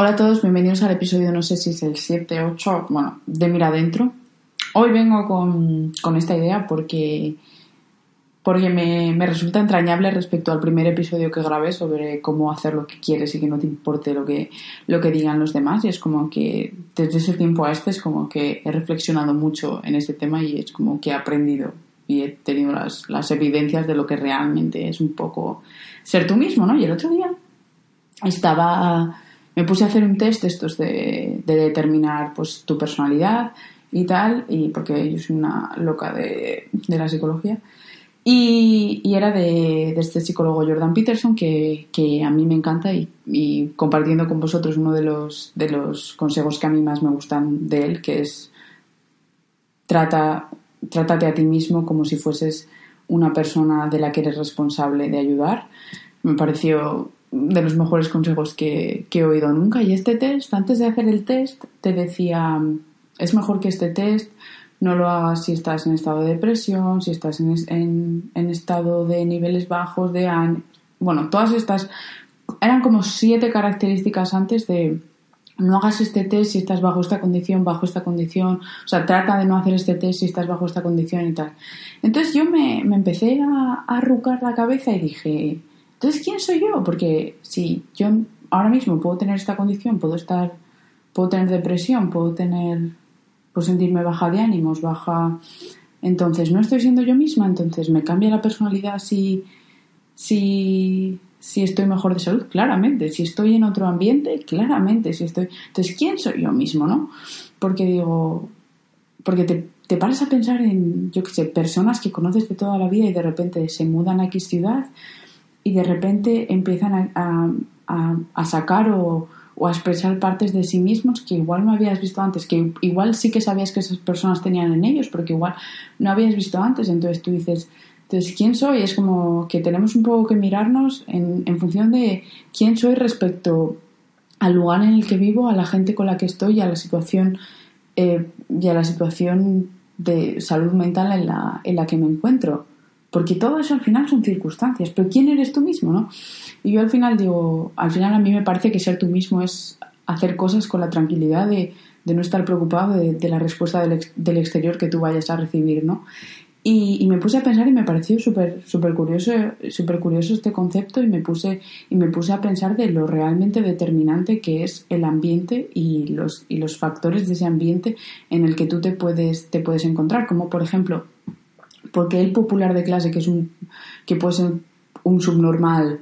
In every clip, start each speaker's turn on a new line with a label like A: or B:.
A: Hola a todos, bienvenidos al episodio, no sé si es el 7, 8, bueno, de Mira Adentro. Hoy vengo con, con esta idea porque, porque me, me, resulta entrañable respecto al primer episodio que grabé sobre cómo hacer lo que quieres y que no te importe lo que, lo que digan los demás. Y es como que desde ese tiempo a este es como que he reflexionado mucho en este tema y es como que he aprendido y he tenido las, las evidencias de lo que realmente es un poco ser tú mismo, ¿no? Y el otro día estaba me puse a hacer un test de estos de, de, determinar pues tu personalidad y tal, y porque yo soy una loca de, de la psicología. Y, y era de, de, este psicólogo Jordan Peterson, que, que a mí me encanta y, y, compartiendo con vosotros uno de los, de los consejos que a mí más me gustan de él, que es trata, trátate a ti mismo como si fueses una persona de la que eres responsable de ayudar. Me pareció de los mejores consejos que, que, he oído nunca. Y este test, antes de hacer el test, te decía, es mejor que este test no lo hagas si estás en estado de depresión, si estás en, en, en estado de niveles bajos de Bueno, todas estas eran como siete características antes de no hagas este test si estás bajo esta condición, bajo esta condición, o sea, trata de no hacer este test si estás bajo esta condición y tal. Entonces yo me, me empecé a, arrucar la cabeza y dije, entonces, ¿quién soy yo? Porque si yo ahora mismo puedo tener esta condición, puedo estar, puedo tener depresión, puedo tener, puedo sentirme baja de ánimos, baja, entonces no estoy siendo yo misma, entonces me cambia la personalidad si, si, si estoy mejor de salud, claramente, si estoy en otro ambiente, claramente, si estoy, entonces ¿quién soy yo mismo, no? Porque digo, porque te, te paras a pensar en, yo qué sé, personas que conoces de toda la vida y de repente se mudan a X ciudad y de repente empiezan a, a, a sacar o, o, a expresar partes de sí mismos que igual no habías visto antes, que igual sí que sabías que esas personas tenían en ellos, pero que igual no habías visto antes. Entonces tú dices, entonces, ¿quién soy? Es como que tenemos un poco que mirarnos en, función de quién soy respecto al lugar en el que vivo, a la gente con la que estoy y a la situación, eh, y a la situación de salud mental en la, en la que me encuentro. Porque todo eso al final son circunstancias, pero ¿quién eres tú mismo, no? Y yo al final digo, al final a mí me parece que ser tú mismo es hacer cosas con la tranquilidad de, de no estar preocupado de, la respuesta del, ex, del, exterior que tú vayas a recibir, ¿no? Y, y me puse a pensar y me pareció súper super curioso, super curioso este concepto y me, puse, y me puse a pensar de lo realmente determinante que es el ambiente y los, y los factores de ese ambiente en el que tú te puedes, te puedes encontrar, como por ejemplo porque el popular de clase, que es un que puede ser un subnormal,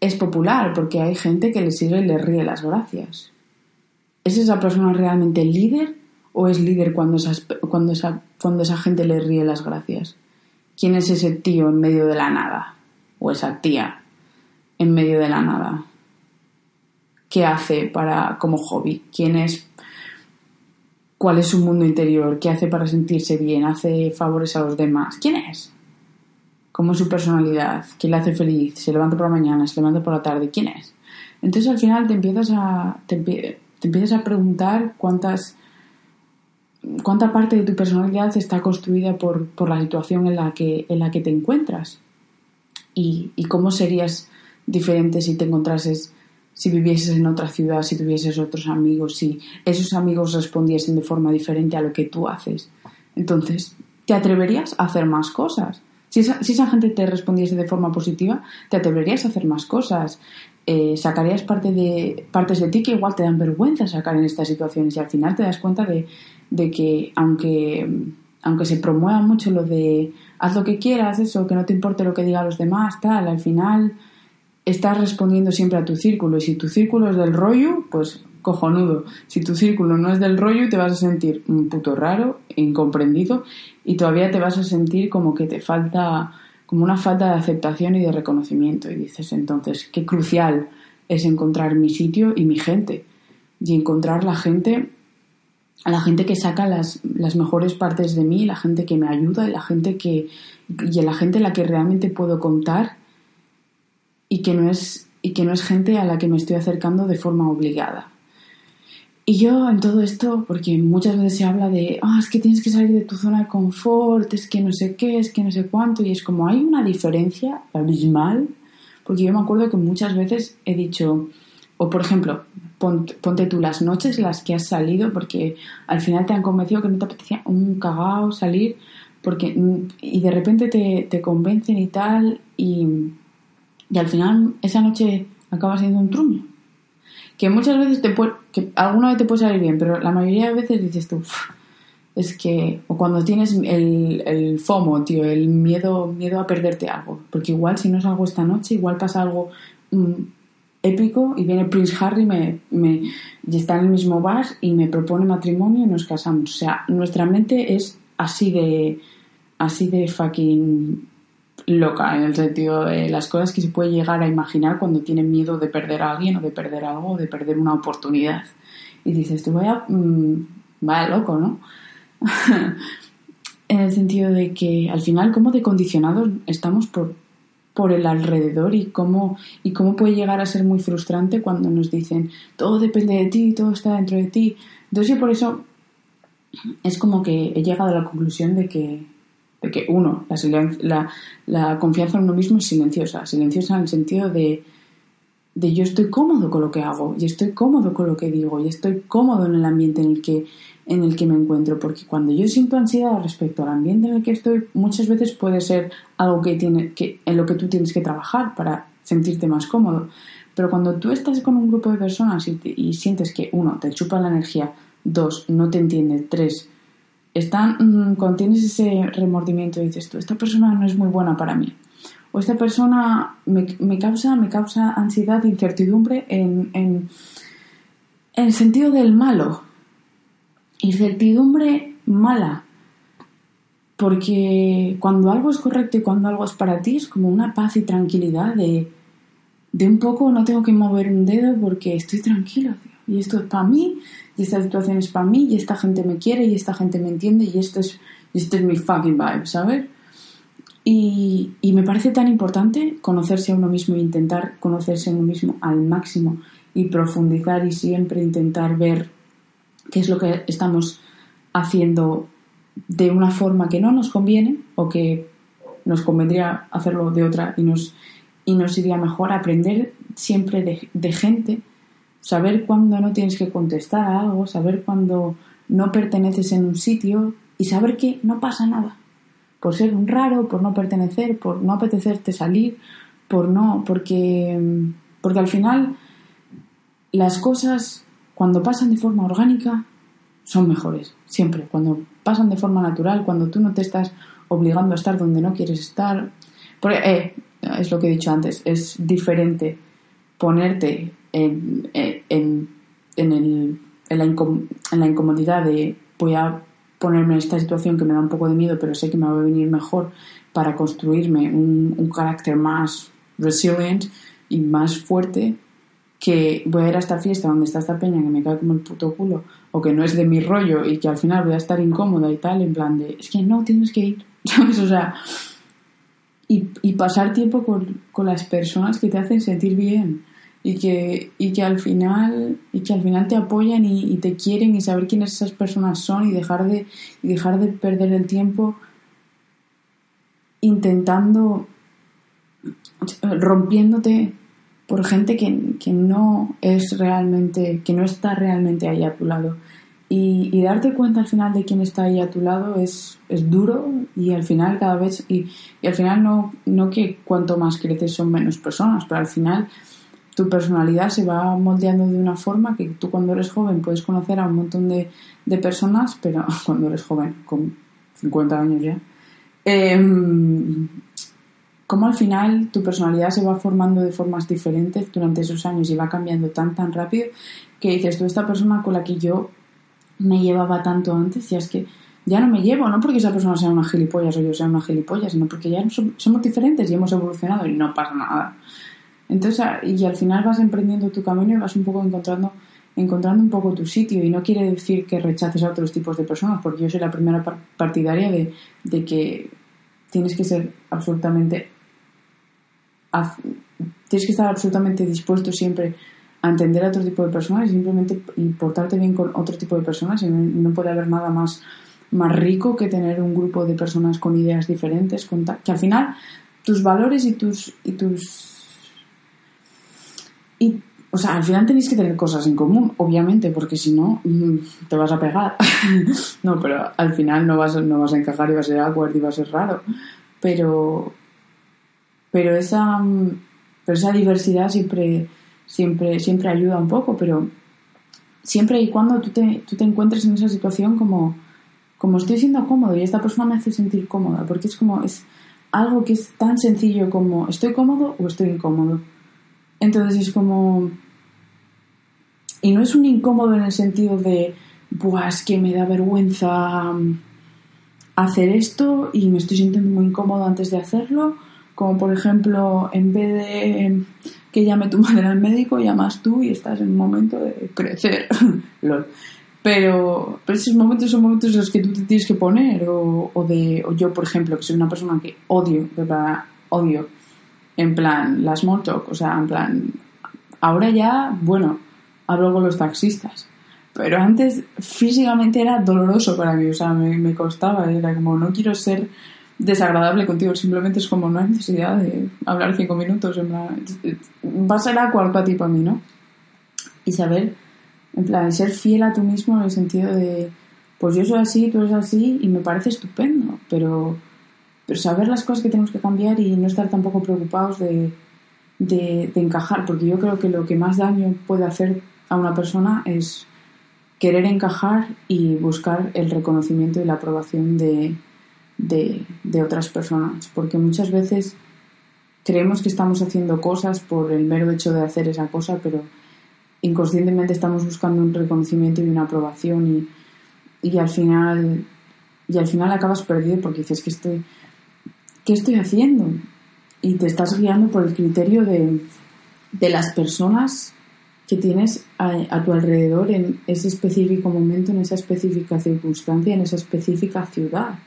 A: es popular porque hay gente que le sigue y le ríe las gracias. ¿Es esa persona realmente líder o es líder cuando, esas, cuando, esa, cuando esa gente le ríe las gracias? ¿Quién es ese tío en medio de la nada? ¿O esa tía en medio de la nada? ¿Qué hace para como hobby? ¿Quién es cuál es su mundo interior, qué hace para sentirse bien, hace favores a los demás. ¿Quién es? ¿Cómo es su personalidad? ¿Qué le hace feliz? ¿Se levanta por la mañana? ¿Se levanta por la tarde? ¿Quién es? Entonces al final te empiezas a, te, te empiezas a preguntar cuántas, cuánta parte de tu personalidad está construida por, por la situación en la, que, en la que te encuentras. Y, y cómo serías diferente si te encontrases si vivieses en otra ciudad, si tuvieses otros amigos, si esos amigos respondiesen de forma diferente a lo que tú haces. Entonces, ¿te atreverías a hacer más cosas? Si esa, gente te respondiese de forma positiva, te atreverías a hacer más cosas. Eh, sacarías parte de, partes de ti que igual te dan vergüenza sacar en estas situaciones y al final te das cuenta de, de que aunque, aunque se promueva mucho lo de haz lo que quieras, eso, que no te importe lo que digan los demás, tal, al final estás respondiendo siempre a tu círculo y si tu círculo es del rollo, pues cojonudo. Si tu círculo no es del rollo, te vas a sentir un puto raro, incomprendido y todavía te vas a sentir como que te falta, como una falta de aceptación y de reconocimiento. Y dices entonces, qué crucial es encontrar mi sitio y mi gente. y encontrar la gente, la gente que saca las, las mejores partes de mí, la gente que me ayuda, la gente que, y la gente a la que realmente puedo contar y que no es, y que no es gente a la que me estoy acercando de forma obligada. Y yo en todo esto, porque muchas veces se habla de, ah, es que tienes que salir de tu zona de confort, es que no sé qué, es que no sé cuánto, y es como hay una diferencia abismal, porque yo me acuerdo que muchas veces he dicho, o por ejemplo, ponte, tú las noches las que has salido, porque al final te han convencido que no te apetecía un cagao salir, porque, y de repente te, te convencen y tal, y, y al final esa noche acaba siendo un truño que muchas veces te puede, que alguna vez te puede salir bien, pero la mayoría de veces dices tú, es que, o cuando tienes el, el FOMO, tío, el miedo, miedo a perderte algo, porque igual si no es algo esta noche, igual pasa algo mm, épico y viene Prince Harry me, me, y está en el mismo bar y me propone matrimonio y nos casamos. O sea, nuestra mente es así de, así de fucking loca, en el sentido de las cosas que se puede llegar a imaginar cuando tienen miedo de perder a alguien o de perder algo o de perder una oportunidad. Y dices, tú vaya, mmm, vaya loco, ¿no? en el sentido de que al final, cómo de condicionados estamos por, por el alrededor y cómo, y cómo puede llegar a ser muy frustrante cuando nos dicen todo depende de ti, todo está dentro de ti. Entonces yo por eso es como que he llegado a la conclusión de que que uno, la, la, confianza en uno mismo es silenciosa, silenciosa en el sentido de, de yo estoy cómodo con lo que hago y estoy cómodo con lo que digo y estoy cómodo en el ambiente en el que en el que me encuentro porque cuando yo siento ansiedad respecto al ambiente en el que estoy muchas veces puede ser algo que tiene que en lo que tú tienes que trabajar para sentirte más cómodo. Pero cuando tú estás con un grupo de personas y, y sientes que uno te chupa la energía dos no te entiende tres están, mm, cuando tienes ese remordimiento y dices tú, esta persona no es muy buena para mí, o esta persona me, causa, me causa ansiedad, incertidumbre en, en, el sentido del malo, incertidumbre mala, porque cuando algo es correcto y cuando algo es para ti es como una paz y tranquilidad de, de un poco no tengo que mover un dedo porque estoy tranquilo, y esto es para mí, y esta situación es para mí, y esta gente me quiere, y esta gente me entiende, y esto es, este es mi fucking vibe, ¿sabes? Y, y, me parece tan importante conocerse a uno mismo e intentar conocerse a uno mismo al máximo y profundizar y siempre intentar ver qué es lo que estamos haciendo de una forma que no nos conviene o que nos convendría hacerlo de otra y nos, y nos iría mejor aprender siempre de gente saber cuándo no tienes que contestar a algo, saber cuándo no perteneces en un sitio y saber que no pasa nada. Por ser un raro, por no pertenecer, por no apetecerte salir, por no, porque, porque al final las cosas cuando pasan de forma orgánica son mejores, siempre. Cuando pasan de forma natural, cuando tú no te estás obligando a estar donde no quieres estar. Eh, es lo que he dicho antes, es diferente ponerte en, en, en, el, en, la en la incomodidad de voy a ponerme en esta situación que me da un poco de miedo, pero sé que me va a venir mejor para construirme un, un carácter más resilient y más fuerte que voy a ir a esta fiesta donde está esta peña que me cae como el puto culo o que no es de mi rollo y que al final voy a estar incómoda y tal, en plan de, es que no, tienes que ir, ¿sabes? O sea, y, y pasar tiempo con, con las personas que te hacen sentir bien y que, y que al final y que al final te apoyan y, te quieren y saber quiénes esas personas son y dejar de, dejar de perder el tiempo intentando rompiéndote por gente que, que, no es realmente que no está realmente ahí a tu lado. Y, y, darte cuenta al final de quién está ahí a tu lado es, es duro y al final cada vez y, y al final no, no que cuanto más creces son menos personas pero al final tu personalidad se va moldeando de una forma que tú cuando eres joven puedes conocer a un montón de, de personas, pero cuando eres joven, con 50 años ya, eh, como al final tu personalidad se va formando de formas diferentes durante esos años y va cambiando tan tan rápido que dices tú esta persona con la que yo me llevaba tanto antes y es que ya no me llevo, no porque esa persona sea una gilipollas o yo sea una gilipollas, sino porque ya somos diferentes y hemos evolucionado y no pasa nada. Entonces, y al final vas emprendiendo tu camino y vas un poco encontrando encontrando un poco tu sitio. Y no quiere decir que rechaces a otros tipos de personas, porque yo soy la primera partidaria de, de que tienes que ser absolutamente tienes que estar absolutamente dispuesto siempre a entender a otro tipo de personas y simplemente y portarte bien con otro tipo de personas. Y no, puede haber nada más más rico que tener un grupo de personas con ideas diferentes que al final tus valores y tus y tus y o sea, al final tenéis que tener cosas en común, obviamente, porque si no, mm, te vas a pegar. no, pero al final no vas, no vas a encajar y va a ser awkward y va a ser raro. Pero, pero esa, mm, pero esa diversidad siempre, siempre, siempre ayuda un poco, pero siempre y cuando tú te, tú te encuentres en esa situación como, como estoy siendo cómodo y esta persona me hace sentir cómoda, porque es como, es algo que es tan sencillo como estoy cómodo o estoy incómodo. Entonces es como y no es un incómodo en el sentido de, Buah, es que me da vergüenza mm, hacer esto y me estoy sintiendo muy incómodo antes de hacerlo. Como por ejemplo, en vez de que llame tu madre al médico, llamas tú y estás en un momento de crecer. Pero, pero esos momentos son momentos en los que tú te tienes que poner. O, o de, o yo, por ejemplo, que soy una persona que odio, de verdad, odio, en plan, la small talk. O sea, en plan, ahora ya, bueno, hablo con los taxistas. Pero antes físicamente era doloroso para mí, o sea, me, costaba, era como no quiero ser desagradable contigo, simplemente es como no hay necesidad de hablar cinco minutos, en plan, va a ser a ti para mí, ¿no? Y saber, en plan, ser fiel a tú mismo en el sentido de, pues yo soy así, tú eres así y me parece estupendo, pero, pero saber las cosas que tenemos que cambiar y no estar tampoco preocupados de, de encajar, porque yo creo que lo que más daño puede hacer a una persona es querer encajar y buscar el reconocimiento y la aprobación de, de, otras personas. Porque muchas veces creemos que estamos haciendo cosas por el mero hecho de hacer esa cosa, pero inconscientemente estamos buscando un reconocimiento y una aprobación y, y al final y al final acabas perdido porque dices que estoy ¿qué estoy haciendo? y te estás guiando por el criterio de, de las personas que tienes a, tu alrededor en ese específico momento, en esa específica circunstancia, en esa específica ciudad.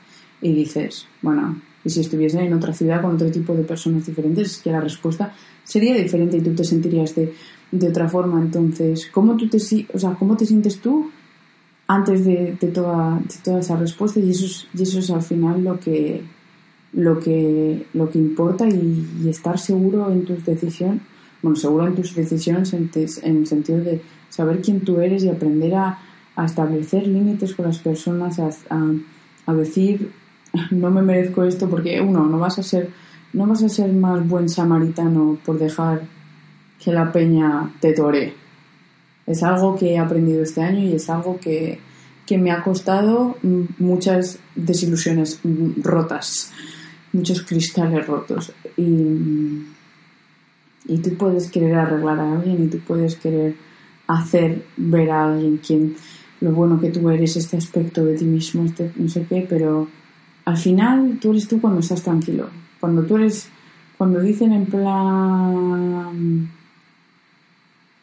A: Y dices, bueno, y si estuviese en otra ciudad con otro tipo de personas diferentes, es que la respuesta sería diferente y tú te sentirías de, de otra forma. Entonces, ¿cómo, tú te, o sea, ¿cómo te sientes tú antes de, de, toda, de toda esa respuesta? Y eso es, y eso es al final lo que, lo que, lo que importa y, estar seguro en tus decisiones bueno, seguro en tus decisiones en, el sentido de saber quién tú eres y aprender a, establecer límites con las personas, a, decir no me merezco esto porque uno no vas a ser no vas a ser más buen samaritano por dejar que la peña te tore. Es algo que he aprendido este año y es algo que, que me ha costado muchas desilusiones rotas, muchos cristales rotos. Y, y tú puedes querer arreglar a alguien y tú puedes querer hacer ver a alguien quien lo bueno que tú eres, este aspecto de ti mismo, este no sé qué, pero al final tú eres tú cuando estás tranquilo. Cuando tú eres, cuando dicen en plan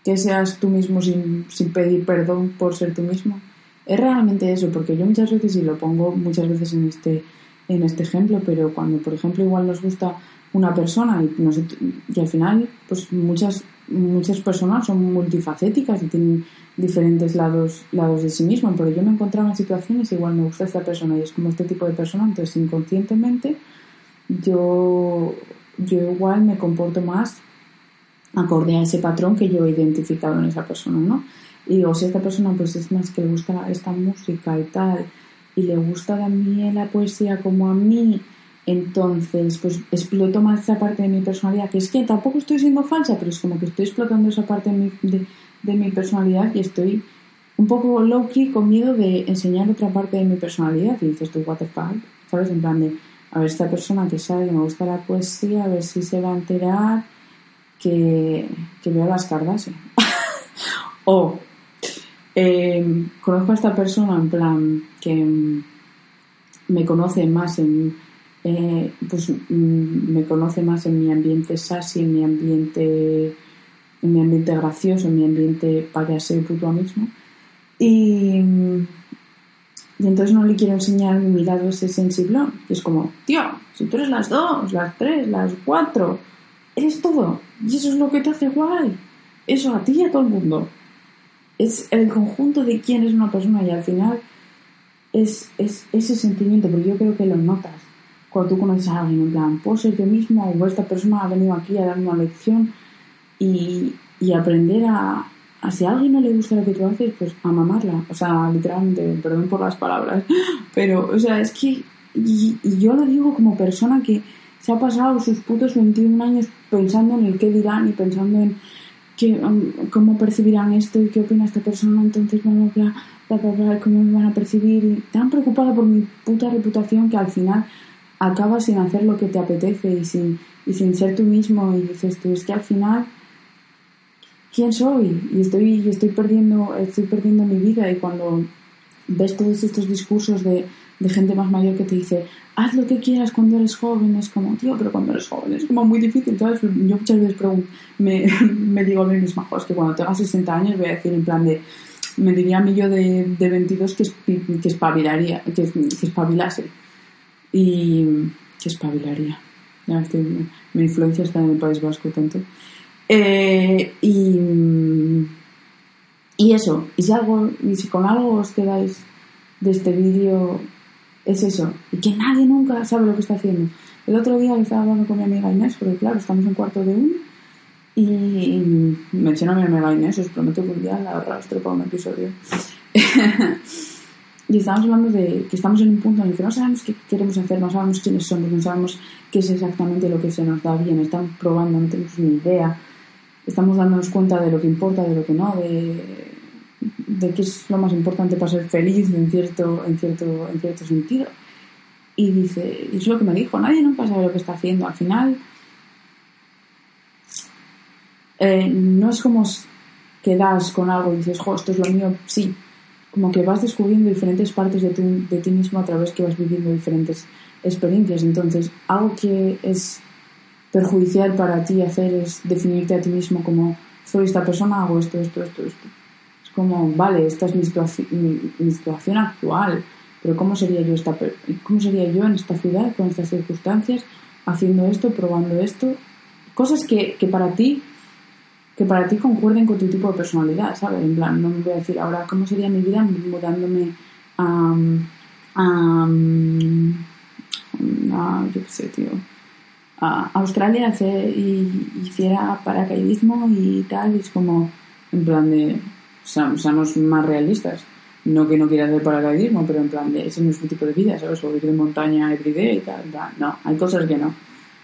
A: que seas tú mismo sin, sin pedir perdón por ser tú mismo, es realmente eso, porque yo muchas veces, y lo pongo muchas veces en este, en este ejemplo, pero cuando por ejemplo igual nos gusta una persona y, y al final pues muchas muchas personas son multifacéticas y tienen diferentes lados lados de sí mismo pero yo me encontraba en situaciones igual me gusta esta persona y es como este tipo de persona entonces inconscientemente yo yo igual me comporto más acorde a ese patrón que yo he identificado en esa persona ¿no? y digo si esta persona pues es más que le gusta esta música y tal y le gusta también la poesía como a mí entonces, pues exploto más esa parte de mi personalidad, que es que tampoco estoy siendo falsa, pero es como que estoy explotando esa parte de mi, de, mi personalidad y estoy un poco low-key con miedo de enseñar otra parte de mi personalidad. Y dices tú, what the fuck, ¿sabes? En plan de, a ver, esta persona que sabe que me gusta la poesía, a ver si se va a enterar que, que veo las cargas. o eh, conozco a esta persona en plan que me conoce más en eh, pues mm, me conoce más en mi ambiente sassy, en mi ambiente en mi ambiente gracioso, en mi ambiente payaso y puto mismo. Y, y entonces no le quiero enseñar mi lado ese sensiblón. Y es como, tío, si tú eres las dos, las tres, las cuatro, eres todo. Y eso es lo que te hace guay. Eso a ti y a todo el mundo. Es el conjunto de quién es una persona y al final es, es ese sentimiento, porque yo creo que lo notas cuando tú conoces a alguien, en plan, puedo ser yo mismo o esta persona ha venido aquí a darme una lección y, y aprender a, si a alguien no le gusta lo que tú haces, pues a mamarla. O sea, literalmente, perdón por las palabras, pero, o sea, es que, y, y yo lo digo como persona que se ha pasado sus putos 21 años pensando en el qué dirán y pensando en que, um, cómo percibirán esto y qué opina esta persona, entonces vamos bla, bla, bla, bla, cómo me van a percibir. Y tan preocupada por mi puta reputación que al final acabas sin hacer lo que te apetece y sin, y sin ser tú mismo y dices tú, es que al final, ¿quién soy? Y estoy, y estoy, perdiendo, estoy perdiendo mi vida y cuando ves todos estos discursos de, de gente más mayor que te dice, haz lo que quieras cuando eres joven, es como, tío, pero cuando eres joven es como muy difícil, ¿sabes? Yo muchas veces me, me digo a mí misma, es que cuando tenga 60 años voy a decir en plan de, me diría a mí yo de, de 22 que, que espabilaría, que, espabilase y que espabilaría. Ya estoy, mi influencia está en el País Vasco tanto. Eh, y, y eso, y si, algo, y si con algo os quedáis de este vídeo es eso, y que nadie nunca sabe lo que está haciendo. El otro día estaba hablando con mi amiga Inés, porque claro, estamos en cuarto de uno, y menciono a mi amiga Inés, os prometo que un día la arrastro para un episodio. y estábamos hablando de que estamos en un punto en el que no sabemos qué queremos hacer, no sabemos quiénes somos, no sabemos qué es exactamente lo que se nos da bien, estamos probando, no tenemos ni idea, estamos dándonos cuenta de lo que importa, de lo que no, de, de qué es lo más importante para ser feliz en cierto, en cierto, en cierto sentido. Y dice, es lo que me dijo, nadie nunca sabe lo que está haciendo, al final eh, no es como que das con algo y dices, jo, esto es lo mío, sí, como que vas descubriendo diferentes partes de, de ti mismo a través que vas viviendo diferentes experiencias. Entonces, algo que es perjudicial para ti hacer es definirte a ti mismo como soy esta persona, hago esto, esto, esto, esto. Como, vale, esta es mi situación, mi, situación actual, pero ¿cómo sería, yo esta, ¿cómo sería yo en esta ciudad, con estas circunstancias, haciendo esto, probando esto? Cosas que, que para ti que para ti concuerden con tu tipo de personalidad, ¿sabes? En plan, no me voy a decir ahora cómo sería mi vida mudándome a, a, a yo qué sé, tío, a Australia y hiciera paracaidismo y tal, es como, en plan de, seamos más realistas. No que no quiera hacer paracaidismo, pero en plan de, ese no es mi tipo de vida, ¿sabes? O vivir en montaña everyday y tal, no, hay cosas que no.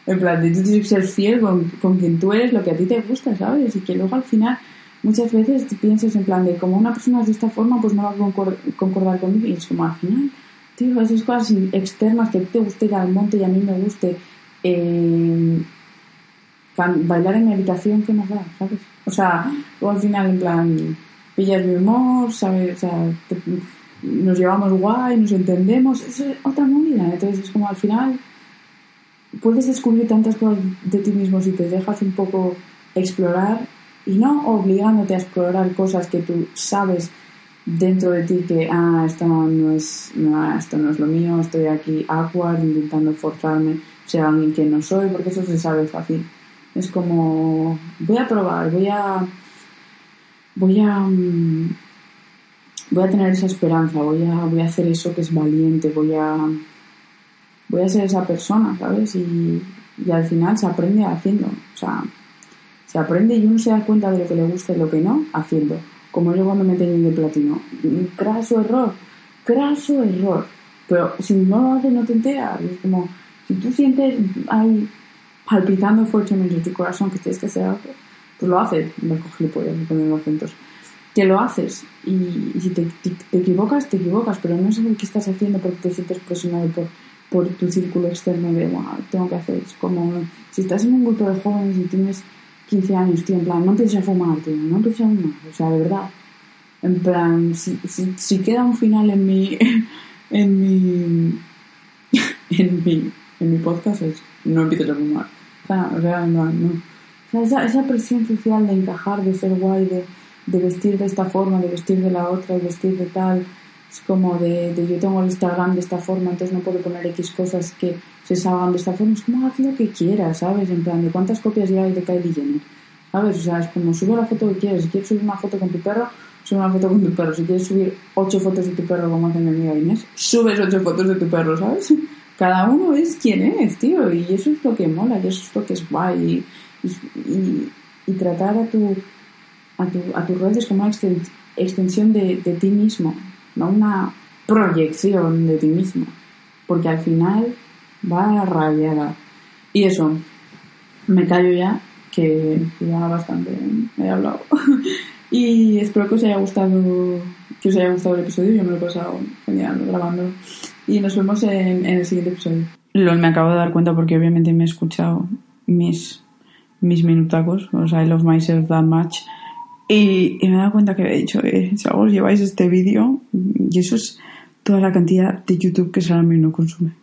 A: En plan, tú tienes que ser fiel con, con quien tú eres, lo que a ti te gusta, ¿sabes? Y que luego al final muchas veces piensas en plan de como una persona es de esta forma, pues no va a concordar, concordar conmigo. Y es como al final, tío, esas cosas externas que a ti te guste ir al monte y a mí me guste eh, bailar en mi habitación, ¿qué más da? ¿Sabes? O sea, luego al final en plan, pillas mi humor, ¿sabes? O sea, te, nos llevamos guay, nos entendemos, es otra movida. Entonces es como al final puedes descubrir tantas cosas de ti mismo si te dejas un poco explorar y no obligándote a explorar cosas que tú sabes dentro de ti que ah esto no es no, esto no es lo mío estoy aquí awkward intentando forzarme ser alguien que no soy porque eso se sabe fácil es como voy a probar voy a voy a mm, voy a tener esa esperanza voy a voy a hacer eso que es valiente voy a voy a ser esa persona, ¿sabes? Y, y al final se aprende haciendo. O sea, se aprende y uno se da cuenta de lo que le gusta y lo que no, haciendo. Como yo cuando me teñí de platino. Craso error, craso error. Pero si no lo haces, no te enteras. Es como, si tú sientes ahí palpitando fuertemente tu corazón que tienes que hacer algo, pues lo haces. Me cojo gilipollas, me pongo acentos. Que lo haces y, si te, te, equivocas, te equivocas, pero no sabes qué estás haciendo porque te sientes presionado por por tu círculo externo de, wow, tengo que hacer. Es como, si estás en un grupo de jóvenes y tienes 15 años, tío, en plan, no empieces a fumar, tío, no empieces a fumar, o sea, de verdad. En plan, si, si, queda un final en mi, en mi, en mi, en mi podcast es, no empieces a fumar. O sea, o no, no. Esa, esa presión social de encajar, de ser guay, de, de vestir de esta forma, de vestir de la otra, de vestir de tal. Es como de, de yo tengo el Instagram de esta forma, entonces no puedo poner X cosas que se salgan de esta forma. Es como haz lo que quieras, ¿sabes? En plan, ¿de cuántas copias ya hay de Kylie Jenner? ¿Sabes? O sea, es como sube la foto que quieres. Si quieres subir una foto con tu perro, sube una foto con tu perro. Si quieres subir ocho fotos de tu perro como hace mi amiga Inés, subes ocho fotos de tu perro, ¿sabes? Cada uno es quien es, tío. Y eso es lo que mola, y eso es lo que es guay. Y, tratar a tu, a, tu, a tus redes como una exten- extensión de, ti mismo, no una proyección de ti mismo. Porque al final va rayada. Y eso, me callo ya, que ya bastante he hablado. y espero que os haya gustado que os haya gustado el episodio. Yo me lo he pasado genial grabando. Y nos vemos en, en el siguiente episodio. LOL, me acabo de dar cuenta porque obviamente me he escuchado mis, mis minutacos. O sea, I love myself that much. Y, me he dado cuenta que he dicho que si lleváis este vídeo, y eso es toda la cantidad de YouTube que Salami no consume.